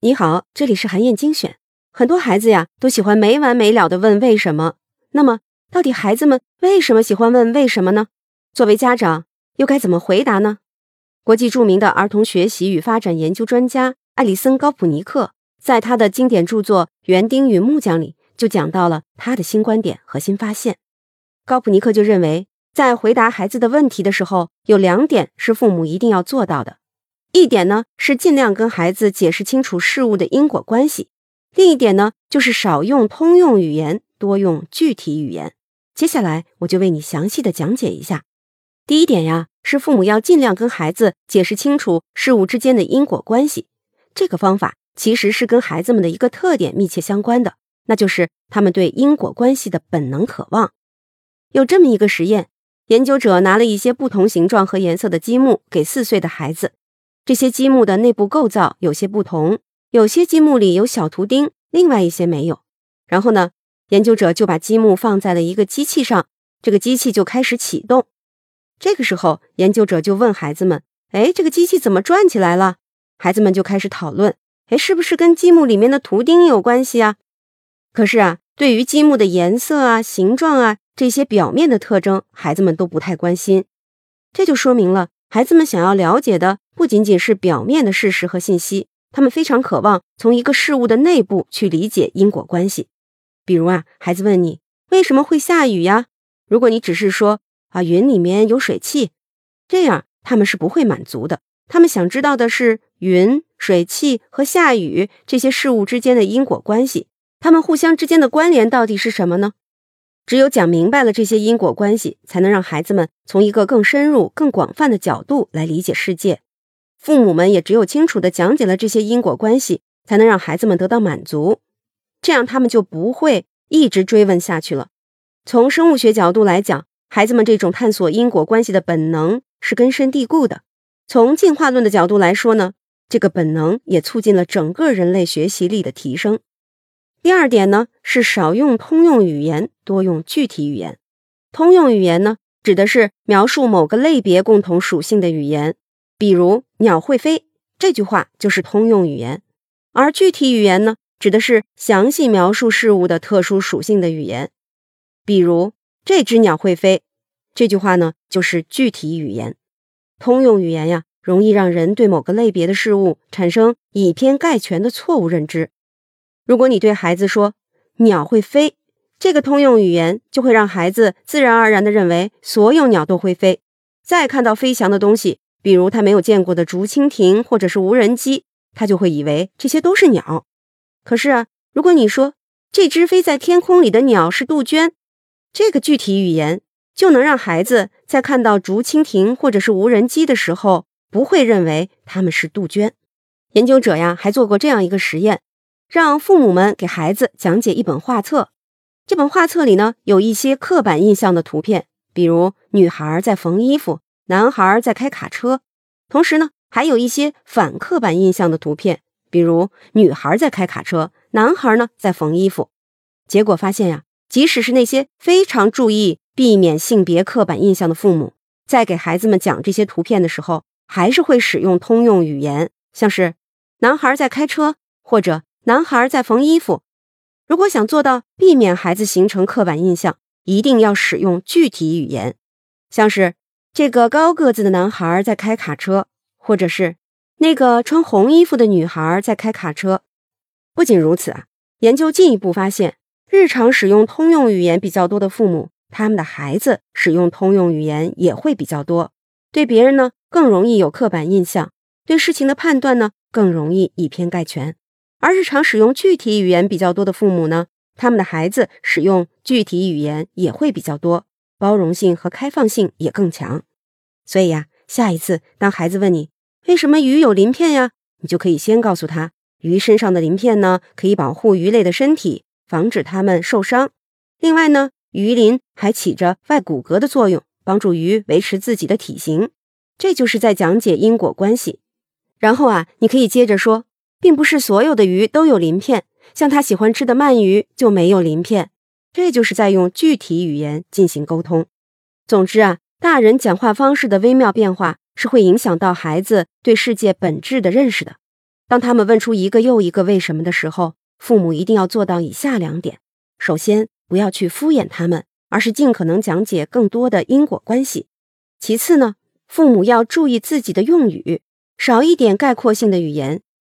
你好，这里是韩燕精选。很多孩子呀，都喜欢没完没了的问为什么。那么，到底孩子们为什么喜欢问为什么呢？作为家长，又该怎么回答呢？国际著名的儿童学习与发展研究专家艾里森·高普尼克在他的经典著作《园丁与木匠》里就讲到了他的新观点和新发现。高普尼克就认为，在回答孩子的问题的时候，有两点是父母一定要做到的。一点呢是尽量跟孩子解释清楚事物的因果关系，另一点呢就是少用通用语言，多用具体语言。接下来我就为你详细的讲解一下。第一点呀，是父母要尽量跟孩子解释清楚事物之间的因果关系。这个方法其实是跟孩子们的一个特点密切相关的，那就是他们对因果关系的本能渴望。有这么一个实验，研究者拿了一些不同形状和颜色的积木给四岁的孩子。这些积木的内部构造有些不同，有些积木里有小图钉，另外一些没有。然后呢，研究者就把积木放在了一个机器上，这个机器就开始启动。这个时候，研究者就问孩子们：“哎，这个机器怎么转起来了？”孩子们就开始讨论：“哎，是不是跟积木里面的图钉有关系啊？”可是啊，对于积木的颜色啊、形状啊这些表面的特征，孩子们都不太关心。这就说明了，孩子们想要了解的。不仅仅是表面的事实和信息，他们非常渴望从一个事物的内部去理解因果关系。比如啊，孩子问你为什么会下雨呀？如果你只是说啊云里面有水汽，这样他们是不会满足的。他们想知道的是云、水汽和下雨这些事物之间的因果关系，他们互相之间的关联到底是什么呢？只有讲明白了这些因果关系，才能让孩子们从一个更深入、更广泛的角度来理解世界。父母们也只有清楚的讲解了这些因果关系，才能让孩子们得到满足，这样他们就不会一直追问下去了。从生物学角度来讲，孩子们这种探索因果关系的本能是根深蒂固的。从进化论的角度来说呢，这个本能也促进了整个人类学习力的提升。第二点呢，是少用通用语言，多用具体语言。通用语言呢，指的是描述某个类别共同属性的语言。比如“鸟会飞”这句话就是通用语言，而具体语言呢，指的是详细描述事物的特殊属性的语言。比如“这只鸟会飞”这句话呢，就是具体语言。通用语言呀，容易让人对某个类别的事物产生以偏概全的错误认知。如果你对孩子说“鸟会飞”，这个通用语言就会让孩子自然而然地认为所有鸟都会飞。再看到飞翔的东西。比如他没有见过的竹蜻蜓或者是无人机，他就会以为这些都是鸟。可是啊，如果你说这只飞在天空里的鸟是杜鹃，这个具体语言就能让孩子在看到竹蜻蜓或者是无人机的时候，不会认为它们是杜鹃。研究者呀，还做过这样一个实验，让父母们给孩子讲解一本画册。这本画册里呢，有一些刻板印象的图片，比如女孩在缝衣服。男孩在开卡车，同时呢，还有一些反刻板印象的图片，比如女孩在开卡车，男孩呢在缝衣服。结果发现呀，即使是那些非常注意避免性别刻板印象的父母，在给孩子们讲这些图片的时候，还是会使用通用语言，像是男孩在开车或者男孩在缝衣服。如果想做到避免孩子形成刻板印象，一定要使用具体语言，像是。这个高个子的男孩在开卡车，或者是那个穿红衣服的女孩在开卡车。不仅如此啊，研究进一步发现，日常使用通用语言比较多的父母，他们的孩子使用通用语言也会比较多，对别人呢更容易有刻板印象，对事情的判断呢更容易以偏概全。而日常使用具体语言比较多的父母呢，他们的孩子使用具体语言也会比较多。包容性和开放性也更强，所以呀，下一次当孩子问你为什么鱼有鳞片呀，你就可以先告诉他，鱼身上的鳞片呢，可以保护鱼类的身体，防止它们受伤。另外呢，鱼鳞还起着外骨骼的作用，帮助鱼维持自己的体型。这就是在讲解因果关系。然后啊，你可以接着说，并不是所有的鱼都有鳞片，像他喜欢吃的鳗鱼就没有鳞片。这就是在用具体语言进行沟通。总之啊，大人讲话方式的微妙变化，是会影响到孩子对世界本质的认识的。当他们问出一个又一个为什么的时候，父母一定要做到以下两点：首先，不要去敷衍他们，而是尽可能讲解更多的因果关系；其次呢，父母要注意自己的用语，少一点概括性的语言，